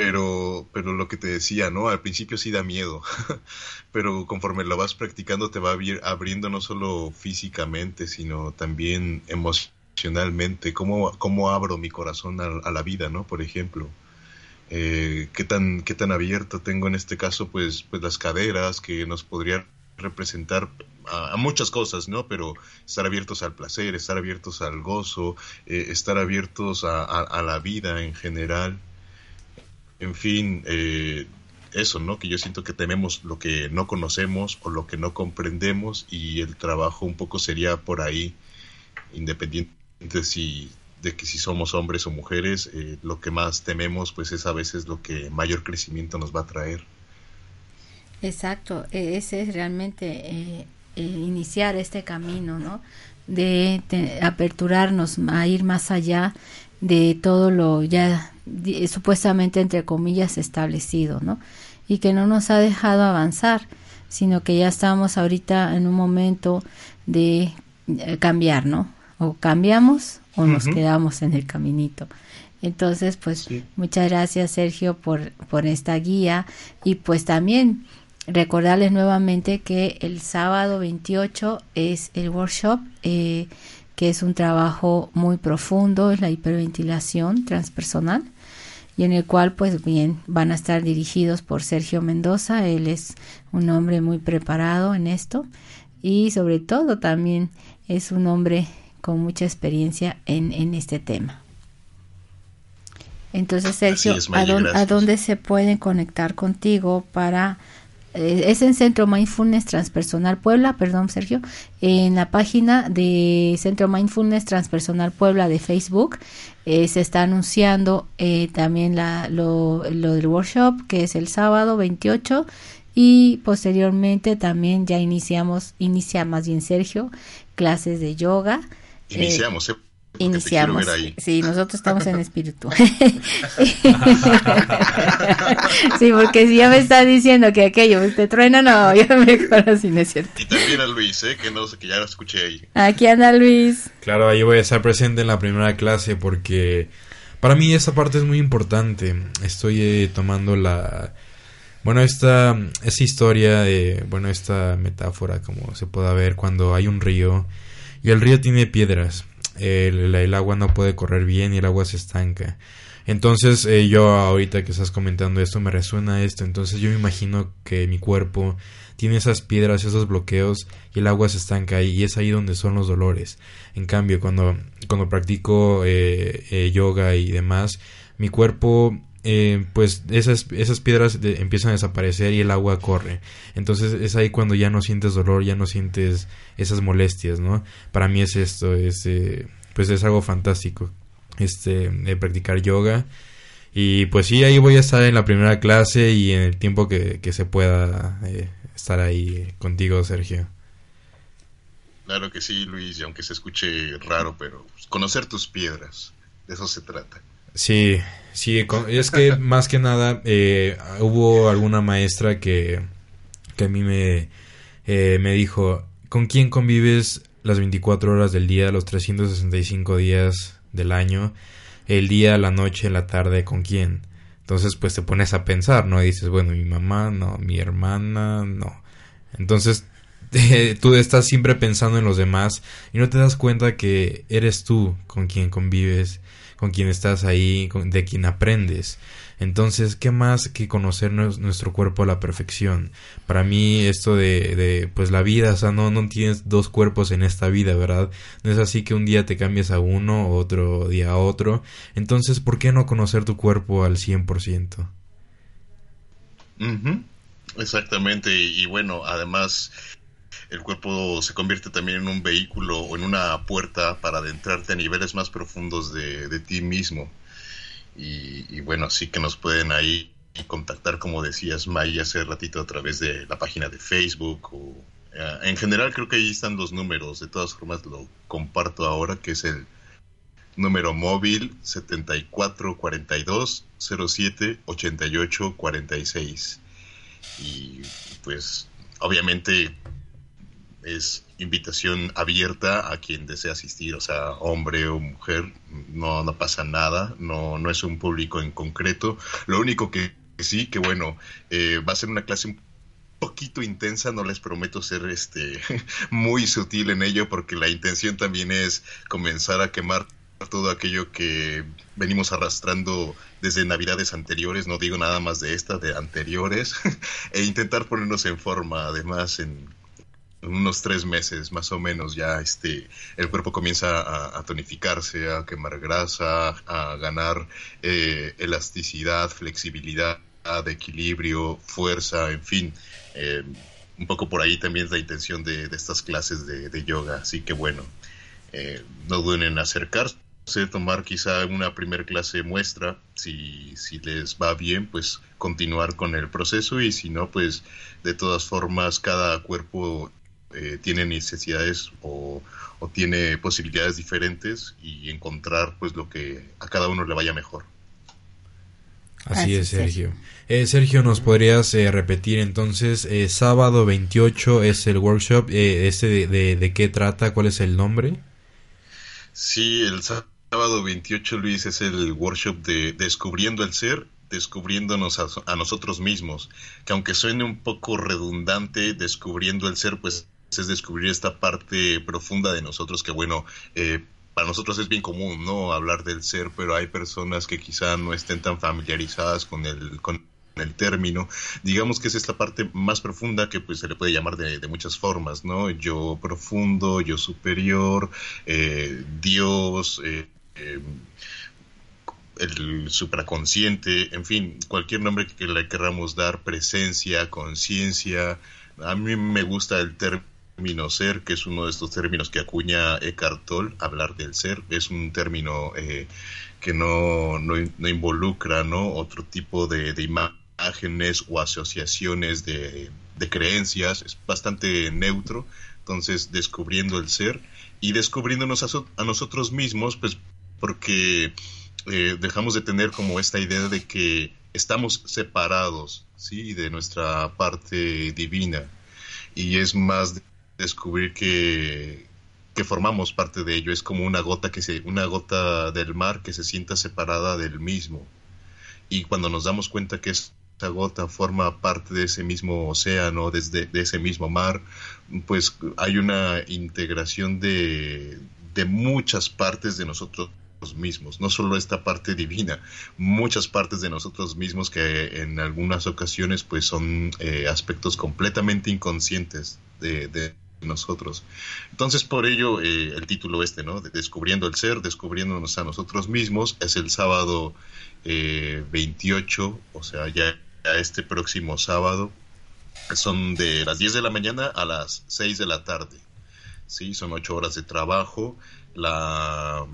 pero, pero lo que te decía, ¿no? Al principio sí da miedo, pero conforme lo vas practicando te va abriendo no solo físicamente, sino también emocionalmente, cómo, cómo abro mi corazón a, a la vida, ¿no? Por ejemplo. Eh, qué tan qué tan abierto tengo en este caso pues pues las caderas que nos podrían representar a, muchas cosas, ¿no? Pero estar abiertos al placer, estar abiertos al gozo, eh, estar abiertos a, la vida en general. En fin, eh, eso, ¿no? Que yo siento que tenemos lo que no conocemos o lo que no comprendemos y el trabajo un poco sería por ahí, independiente si, de que si somos hombres o mujeres, eh, lo que más tememos pues es a veces lo que mayor crecimiento nos va a traer. Exacto, e-, ese es realmente eh, eh, iniciar este camino, ¿no? De, aperturarnos a ir más allá de todo lo ya supuestamente entre comillas establecido, ¿no? Y que no nos ha dejado avanzar, sino que ya estamos ahorita en un momento de eh, cambiar, ¿no? O cambiamos o nos quedamos en el caminito. Entonces, pues muchas gracias Sergio por, por esta guía y pues también recordarles nuevamente que el sábado 28 es el workshop, eh, que es un trabajo muy profundo, es la hiperventilación transpersonal, y en el cual pues bien van a estar dirigidos por Sergio Mendoza, él es un hombre muy preparado en esto y sobre todo también es un hombre con mucha experiencia en, en este tema. Entonces, Sergio, ¿a dónde se pueden conectar contigo para eh, es en Centro Mindfulness Transpersonal Puebla, perdón Sergio, en la página de Centro Mindfulness Transpersonal Puebla de Facebook eh, se está anunciando eh, también la, lo, lo, del workshop que es el sábado 28 y posteriormente también ya iniciamos, inicia más bien Sergio, clases de yoga. Iniciamos, ¿eh? Iniciamos. Sí, nosotros estamos en espíritu. sí, porque si ya me está diciendo que aquello te truena, no, yo mejor así, no es cierto. Y también a Luis, ¿eh? que no sé, que ya lo escuché ahí. Aquí anda Luis. Claro, ahí voy a estar presente en la primera clase porque para mí esa parte es muy importante. Estoy eh, tomando la... Bueno, esta, esa historia, de, bueno, esta metáfora, como se pueda ver, cuando hay un río y el río tiene piedras el, agua no puede correr bien y el agua se estanca. Entonces eh, yo ahorita que estás comentando esto me resuena esto, entonces yo me imagino que mi cuerpo tiene esas piedras, esos bloqueos y el agua se estanca ahí y es ahí donde son los dolores. En cambio, cuando, cuando practico eh, eh, yoga y demás, mi cuerpo eh, pues esas, esas piedras empiezan a desaparecer y el agua corre. Entonces es ahí cuando ya no sientes dolor, ya no sientes esas molestias, ¿no? Para mí es esto, es, eh, pues es algo fantástico, este, de practicar yoga. Y pues sí, ahí voy a estar en la primera clase y en el tiempo que, se pueda eh, estar ahí contigo, Sergio. Claro que sí, Luis, y aunque se escuche raro, pero conocer tus piedras, de eso se trata. Sí, sí, es que más que nada eh, hubo alguna maestra que, que a mí me, eh, me dijo, ¿con quién convives las 24 horas del día, los 365 días del año, el día, la noche, la tarde, con quién? Entonces pues te pones a pensar, ¿no? Y dices, bueno, mi mamá, no, mi hermana, no. Entonces tú estás siempre pensando en los demás y no te das cuenta que eres tú con quien convives con quien estás ahí, de quien aprendes. Entonces, ¿qué más que conocer nuestro cuerpo a la perfección? Para mí esto de, pues la vida, o sea, no, no tienes dos cuerpos en esta vida, ¿verdad? No es así que un día te cambias a uno, otro día a otro. Entonces, ¿por qué no conocer tu cuerpo al 100%? Exactamente, y bueno, además el cuerpo se convierte también en un vehículo o en una puerta para adentrarte a niveles más profundos de, ti mismo. Y, bueno, sí que nos pueden ahí contactar, como decías, May, hace ratito a través de la página de Facebook o eh, en general creo que ahí están los números. De todas formas lo comparto ahora, que es el número móvil 7442 07 88 46. Y pues obviamente es invitación abierta a quien desea asistir, o sea, hombre o mujer, no, no pasa nada, no, no es un público en concreto. Lo único que sí, que bueno, eh, va a ser una clase un poquito intensa, no les prometo ser este muy sutil en ello, porque la intención también es comenzar a quemar todo aquello que venimos arrastrando desde navidades anteriores, no digo nada más de esta, de anteriores, e intentar ponernos en forma, además en unos tres meses más o menos ya este el cuerpo comienza a, tonificarse, a quemar grasa, a ganar eh, elasticidad, flexibilidad, de equilibrio, fuerza, en fin. Eh, un poco por ahí también es la intención de, estas clases de, yoga. Así que bueno, eh, no duden en acercarse, tomar quizá una primera clase muestra. Si, si les va bien, pues continuar con el proceso y si no, pues de todas formas cada cuerpo eh, tiene necesidades o, tiene posibilidades diferentes y encontrar pues lo que a cada uno le vaya mejor. Así, es, Sergio. Eh, Sergio, ¿nos podrías eh, repetir entonces? sábado 28 es el workshop. ¿Este de, de, qué trata? ¿Cuál es el nombre? Sí, el sábado 28, Luis, es el workshop de Descubriendo el Ser descubriéndonos a, nosotros mismos, que aunque suene un poco redundante, descubriendo el ser, pues es descubrir esta parte profunda de nosotros que, bueno, eh, para nosotros es bien común, ¿no? Hablar del ser, pero hay personas que quizá no estén tan familiarizadas con el, con el término. Digamos que es esta parte más profunda que pues se le puede llamar de, muchas formas, ¿no? Yo profundo, yo superior, eh, Dios, eh, el supraconsciente, en fin, cualquier nombre que le queramos dar, presencia, conciencia. A mí me gusta el término término ser, que es uno de estos términos que acuña Eckhart Tolle, hablar del ser, es un término eh, que no, no, involucra ¿no? otro tipo de, imágenes o asociaciones de, creencias, es bastante neutro, entonces descubriendo el ser y descubriéndonos a, nosotros mismos, pues porque eh, dejamos de tener como esta idea de que estamos separados, ¿sí? De nuestra parte divina. Y es más descubrir que, que formamos parte de ello. Es como una gota, que se, una gota del mar que se sienta separada del mismo. Y cuando nos damos cuenta que esa gota forma parte de ese mismo océano, desde de ese mismo mar, pues hay una integración de, de muchas partes de nosotros mismos, no solo esta parte divina, muchas partes de nosotros mismos que en algunas ocasiones pues son eh, aspectos completamente inconscientes de, de, nosotros. Entonces, por ello, eh, el título este, ¿no? descubriendo el ser, descubriéndonos a nosotros mismos, es el sábado 28, eh, o sea, ya, este próximo sábado. Son de las 10 de la mañana a las 6 de la tarde. Sí, son 8 horas de trabajo. La,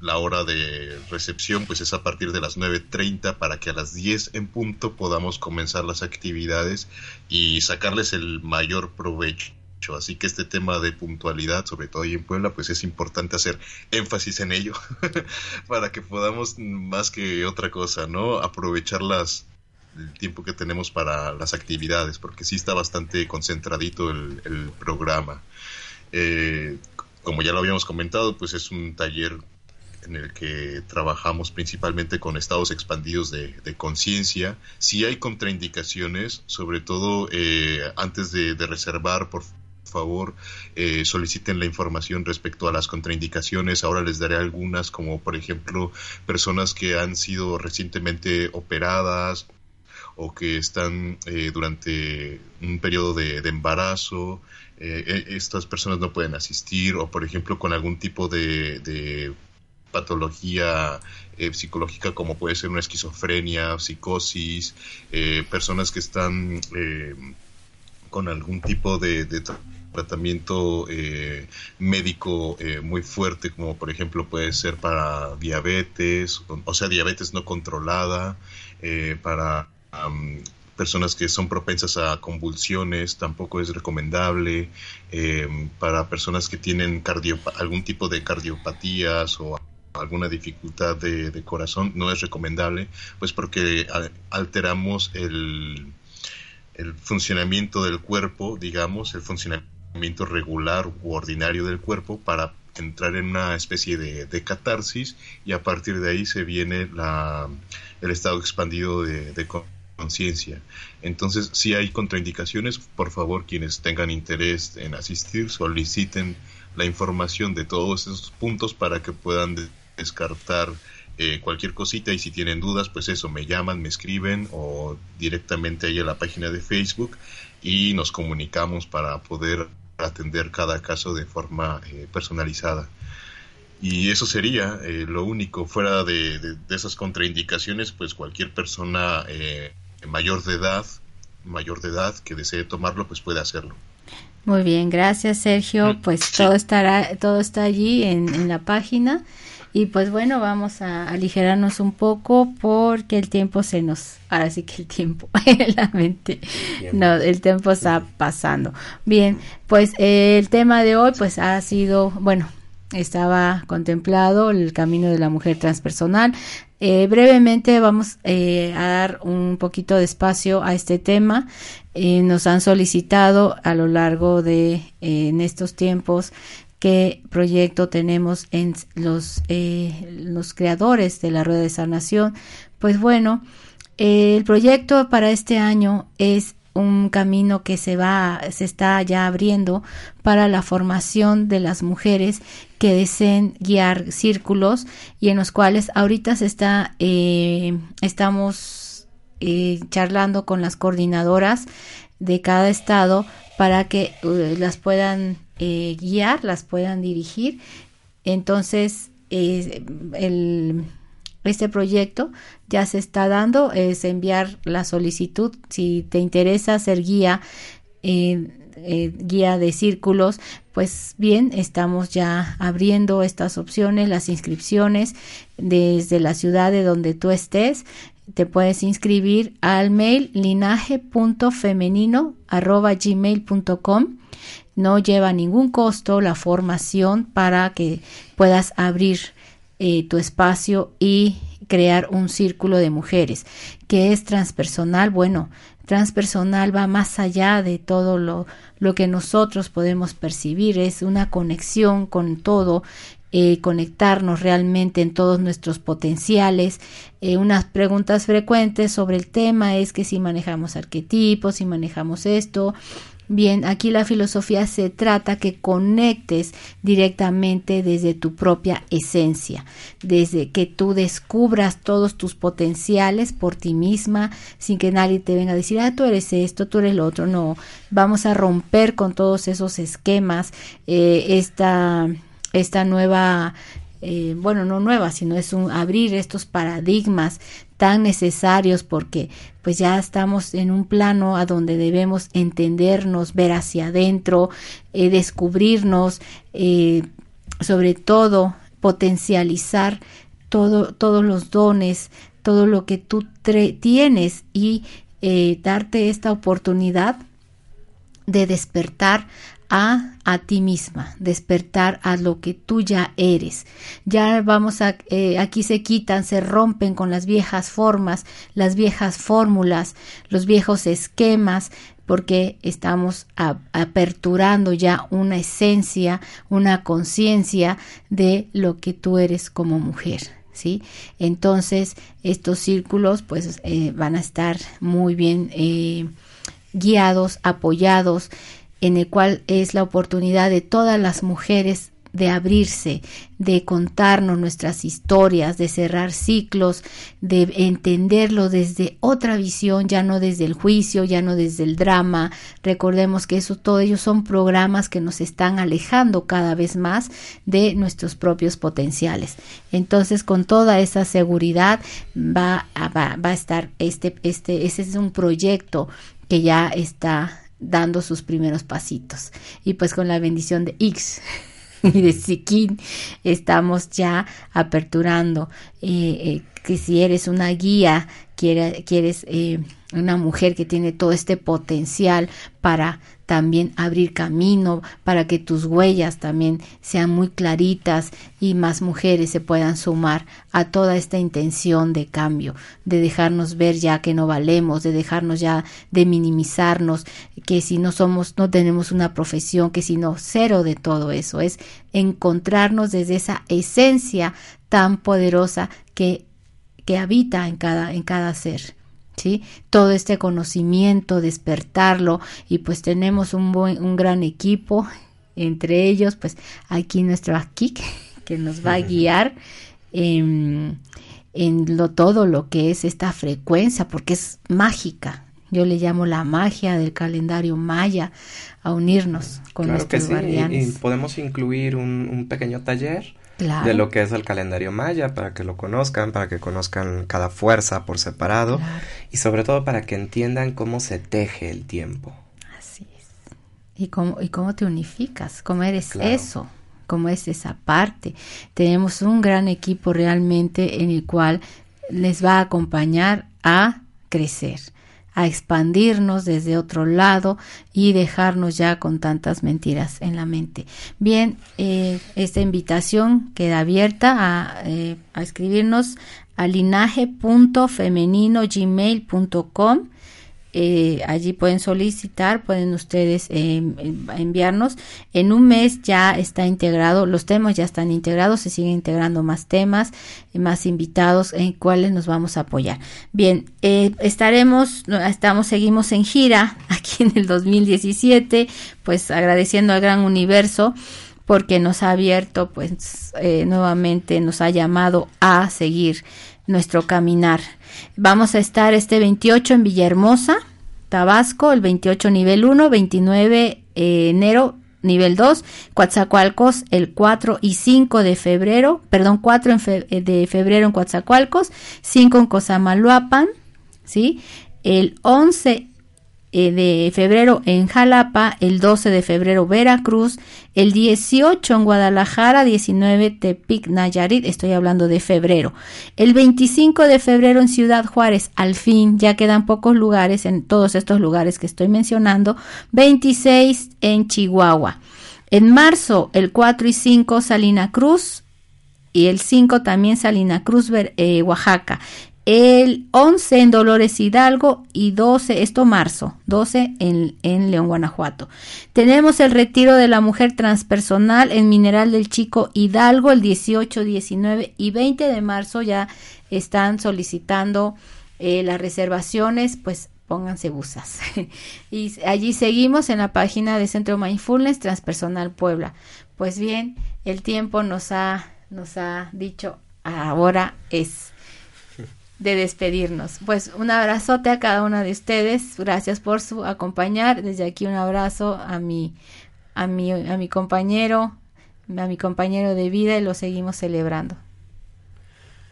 la hora de recepción pues es a partir de las 9.30 para que a las 10 en punto podamos comenzar las actividades y sacarles el mayor provecho Así que este tema de puntualidad, sobre todo ahí en Puebla, pues es importante hacer énfasis en ello para que podamos más que otra cosa, ¿no? Aprovechar las, el tiempo que tenemos para las actividades, porque sí está bastante concentradito el, programa. Eh, como ya lo habíamos comentado, pues es un taller en el que trabajamos principalmente con estados expandidos de, conciencia. Si hay contraindicaciones, sobre todo eh, antes de, de reservar, por favor eh, soliciten la información respecto a las contraindicaciones. Ahora les daré algunas, como por ejemplo personas que han sido recientemente operadas o que están eh, durante un periodo de, embarazo. Eh, estas personas no pueden asistir o por ejemplo con algún tipo de, patología psicológica como puede ser una esquizofrenia, psicosis, personas que están con algún tipo de, tratamiento eh, médico eh, muy fuerte, como por ejemplo puede ser para diabetes, o sea, diabetes no controlada, eh, para personas que son propensas a convulsiones, tampoco es recomendable, para personas que tienen algún tipo de cardiopatías o alguna dificultad de, corazón, no es recomendable, pues porque alteramos el funcionamiento del cuerpo, digamos, el funcionamiento regular u ordinario del cuerpo para entrar en una especie de, catarsis y a partir de ahí se viene la, el estado expandido de, conciencia. Entonces, si hay contraindicaciones, por favor, quienes tengan interés en asistir, soliciten la información de todos esos puntos para que puedan descartar eh, cualquier cosita y si tienen dudas, pues eso, me llaman, me escriben o directamente ahí a la página de Facebook y nos comunicamos para poder atender cada caso de forma eh, personalizada. Y eso sería eh, lo único, fuera de, esas contraindicaciones, pues cualquier persona mayor de edad, mayor de edad que desee tomarlo, pues puede hacerlo. Muy bien, gracias Sergio. Mm, pues todo estará, todo está allí en, en la página. Y pues bueno, vamos a aligerarnos un poco porque el tiempo se nos, ahora sí que el tiempo, la mente, no, el tiempo está pasando. Bien, pues eh, el tema de hoy pues ha sido, bueno, estaba contemplado el camino de la mujer transpersonal. Eh, brevemente vamos eh, a dar un poquito de espacio a este tema. nos han solicitado a lo largo de en estos tiempos qué proyecto tenemos en los, eh, los creadores de la Rueda de Sanación. Pues bueno, el proyecto para este año es un camino que se va, se está ya abriendo para la formación de las mujeres que deseen guiar círculos y en los cuales ahorita se está, eh, estamos eh, charlando con las coordinadoras de cada estado para que las puedan eh, guiar, las puedan dirigir. Entonces, el, este proyecto ya se está dando, es enviar la solicitud. Si te interesa ser guía, eh, eh, guía de círculos, pues bien, estamos ya abriendo estas opciones, las inscripciones desde la ciudad de donde tú estés. Te puedes inscribir al mail linaje.femenino.gmail.com no lleva ningún costo la formación para que puedas abrir eh, tu espacio y crear un círculo de mujeres que es transpersonal. Bueno, transpersonal va más allá de todo lo, lo que nosotros podemos percibir, es una conexión con todo, eh, conectarnos realmente en todos nuestros potenciales. Eh, unas preguntas frecuentes sobre el tema es que si manejamos arquetipos, si manejamos esto, Bien, aquí la filosofía se trata que conectes directamente desde tu propia esencia, desde que tú descubras todos tus potenciales por ti misma, sin que nadie te venga a decir, ah, tú eres esto, tú eres lo otro. No, vamos a romper con todos esos esquemas, eh, esta, esta nueva eh, bueno, no nueva, sino es un abrir estos paradigmas tan necesarios porque pues ya estamos en un plano a donde debemos entendernos, ver hacia adentro, eh, descubrirnos, eh, sobre todo potencializar todo, todos los dones, todo lo que tú tienes y darte esta oportunidad de despertar a, a ti misma, despertar a lo que tú ya eres. Ya vamos a, eh, aquí se quitan, se rompen con las viejas formas, las viejas fórmulas, los viejos esquemas, porque estamos aperturando ya una esencia, una conciencia de lo que tú eres como mujer. ¿Sí? Entonces, estos círculos pues eh, van a estar muy bien eh, guiados, apoyados en el cual es la oportunidad de todas las mujeres de abrirse, de contarnos nuestras historias, de cerrar ciclos, de entenderlo desde otra visión, ya no desde el juicio, ya no desde el drama. Recordemos que eso todo ellos son programas que nos están alejando cada vez más de nuestros propios potenciales. Entonces, con toda esa seguridad va a, va, va a estar este este ese es un proyecto que ya está dando sus primeros pasitos. Y pues con la bendición de X y de Siquín estamos ya aperturando eh, eh, que si eres una guía, quieres eh, una mujer que tiene todo este potencial para también abrir camino, para que tus huellas también sean muy claritas y más mujeres se puedan sumar a toda esta intención de cambio, de dejarnos ver ya que no valemos, de dejarnos ya de minimizarnos, que si no somos, no tenemos una profesión, que si no, cero de todo eso, es encontrarnos desde esa esencia tan poderosa que, que habita en cada, en cada ser. ¿Sí? Todo este conocimiento, despertarlo y pues tenemos un buen, un gran equipo, entre ellos pues aquí nuestro Akik que nos va a guiar en, en lo, todo lo que es esta frecuencia porque es mágica, yo le llamo la magia del calendario maya a unirnos con nuestros Y, podemos incluir un, un pequeño taller de lo que es el calendario maya para que lo conozcan, para que conozcan cada fuerza por separado y sobre todo para que entiendan cómo se teje el tiempo. Así es. Y cómo, y cómo te unificas, cómo eres eso, cómo es esa parte. Tenemos un gran equipo realmente en el cual les va a acompañar a crecer a expandirnos desde otro lado y dejarnos ya con tantas mentiras en la mente. Bien, eh, esta invitación queda abierta a, eh, a escribirnos a linaje.femeninogmail.com eh, allí pueden solicitar, pueden ustedes eh, enviarnos. En un mes ya está integrado, los temas ya están integrados, se siguen integrando más temas, eh, más invitados en cuales nos vamos a apoyar. Bien, estaremos, estamos, seguimos en gira aquí en el 2017, pues agradeciendo al gran universo porque nos ha abierto, pues nuevamente nos ha llamado a seguir nuestro caminar. Vamos a estar este 28 en Villahermosa, Tabasco, el 28 nivel 1, 29 eh, enero nivel 2, Coatzacoalcos el 4 y 5 de febrero, perdón, 4 eh, de febrero en Coatzacoalcos, 5 en Cozamaluapan, ¿sí? El 11 eh, de febrero en Jalapa, el 12 de febrero Veracruz, el 18 en Guadalajara, 19 Tepic Nayarit, estoy hablando de febrero, el 25 de febrero en Ciudad Juárez, al fin ya quedan pocos lugares en todos estos lugares que estoy mencionando, 26 en Chihuahua. En marzo, el 4 y 5 Salina Cruz, y el 5 también Salina Cruz, eh, Oaxaca el 11 en Dolores Hidalgo y 12, esto marzo, 12 en, León, Guanajuato. Tenemos el retiro de la mujer transpersonal en Mineral del Chico Hidalgo el 18, 19 y 20 de marzo ya están solicitando eh, las reservaciones, pues pónganse busas. y allí seguimos en la página de Centro Mindfulness Transpersonal Puebla. Pues bien, el tiempo nos ha, nos ha dicho ahora es de despedirnos. Pues un abrazote a cada una de ustedes. Gracias por su acompañar. Desde aquí un abrazo a mi a mi a mi compañero, a mi compañero de vida y lo seguimos celebrando.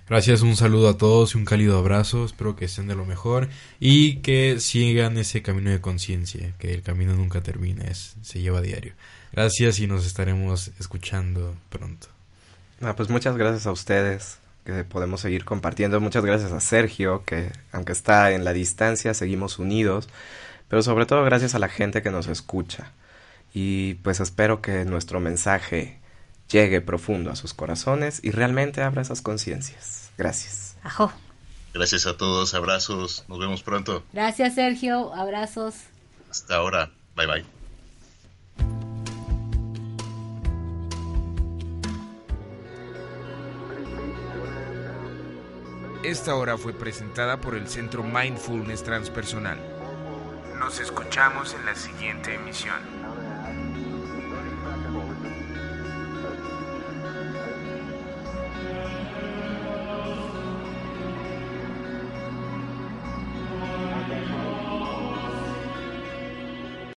Gracias, un saludo a todos y un cálido abrazo. Espero que estén de lo mejor y que sigan ese camino de conciencia, que el camino nunca termina, es, se lleva a diario. Gracias y nos estaremos escuchando pronto. Ah, pues muchas gracias a ustedes que podemos seguir compartiendo. Muchas gracias a Sergio, que aunque está en la distancia, seguimos unidos, pero sobre todo gracias a la gente que nos escucha. Y pues espero que nuestro mensaje llegue profundo a sus corazones y realmente abra esas conciencias. Gracias. Ajo. Gracias a todos, abrazos, nos vemos pronto. Gracias Sergio, abrazos. Hasta ahora, bye bye. Esta hora fue presentada por el Centro Mindfulness Transpersonal. Nos escuchamos en la siguiente emisión.